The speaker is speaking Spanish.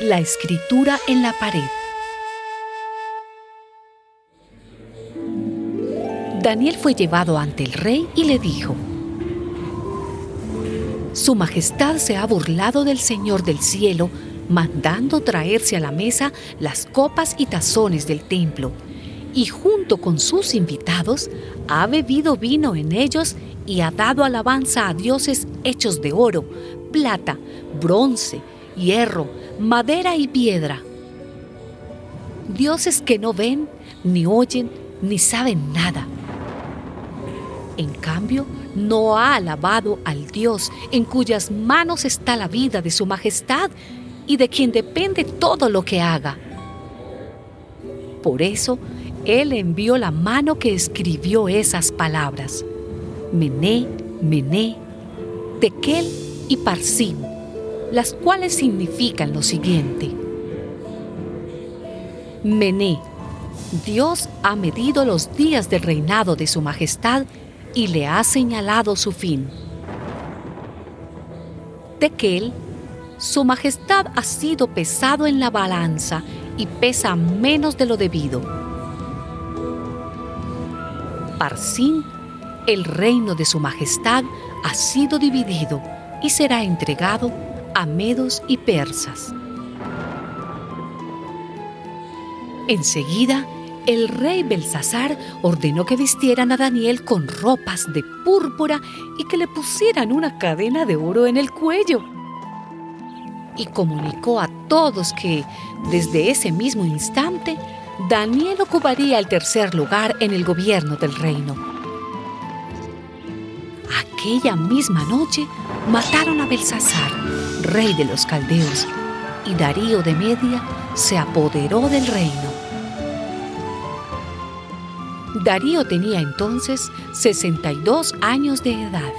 La escritura en la pared. Daniel fue llevado ante el rey y le dijo, Su Majestad se ha burlado del Señor del cielo, mandando traerse a la mesa las copas y tazones del templo, y junto con sus invitados ha bebido vino en ellos y ha dado alabanza a dioses hechos de oro, plata, bronce, hierro, madera y piedra. Dioses que no ven, ni oyen, ni saben nada en cambio, no ha alabado al Dios en cuyas manos está la vida de su majestad y de quien depende todo lo que haga. Por eso, Él envió la mano que escribió esas palabras. Mené, Mené, Tequel y Parsim, las cuales significan lo siguiente. Mené, Dios ha medido los días del reinado de su majestad y le ha señalado su fin. Tequel, su majestad ha sido pesado en la balanza y pesa menos de lo debido. Parsin, el reino de su majestad ha sido dividido y será entregado a medos y persas. Enseguida, el rey Belsasar ordenó que vistieran a Daniel con ropas de púrpura y que le pusieran una cadena de oro en el cuello. Y comunicó a todos que, desde ese mismo instante, Daniel ocuparía el tercer lugar en el gobierno del reino. Aquella misma noche mataron a Belsasar, rey de los caldeos, y Darío de Media se apoderó del reino. Darío tenía entonces 62 años de edad.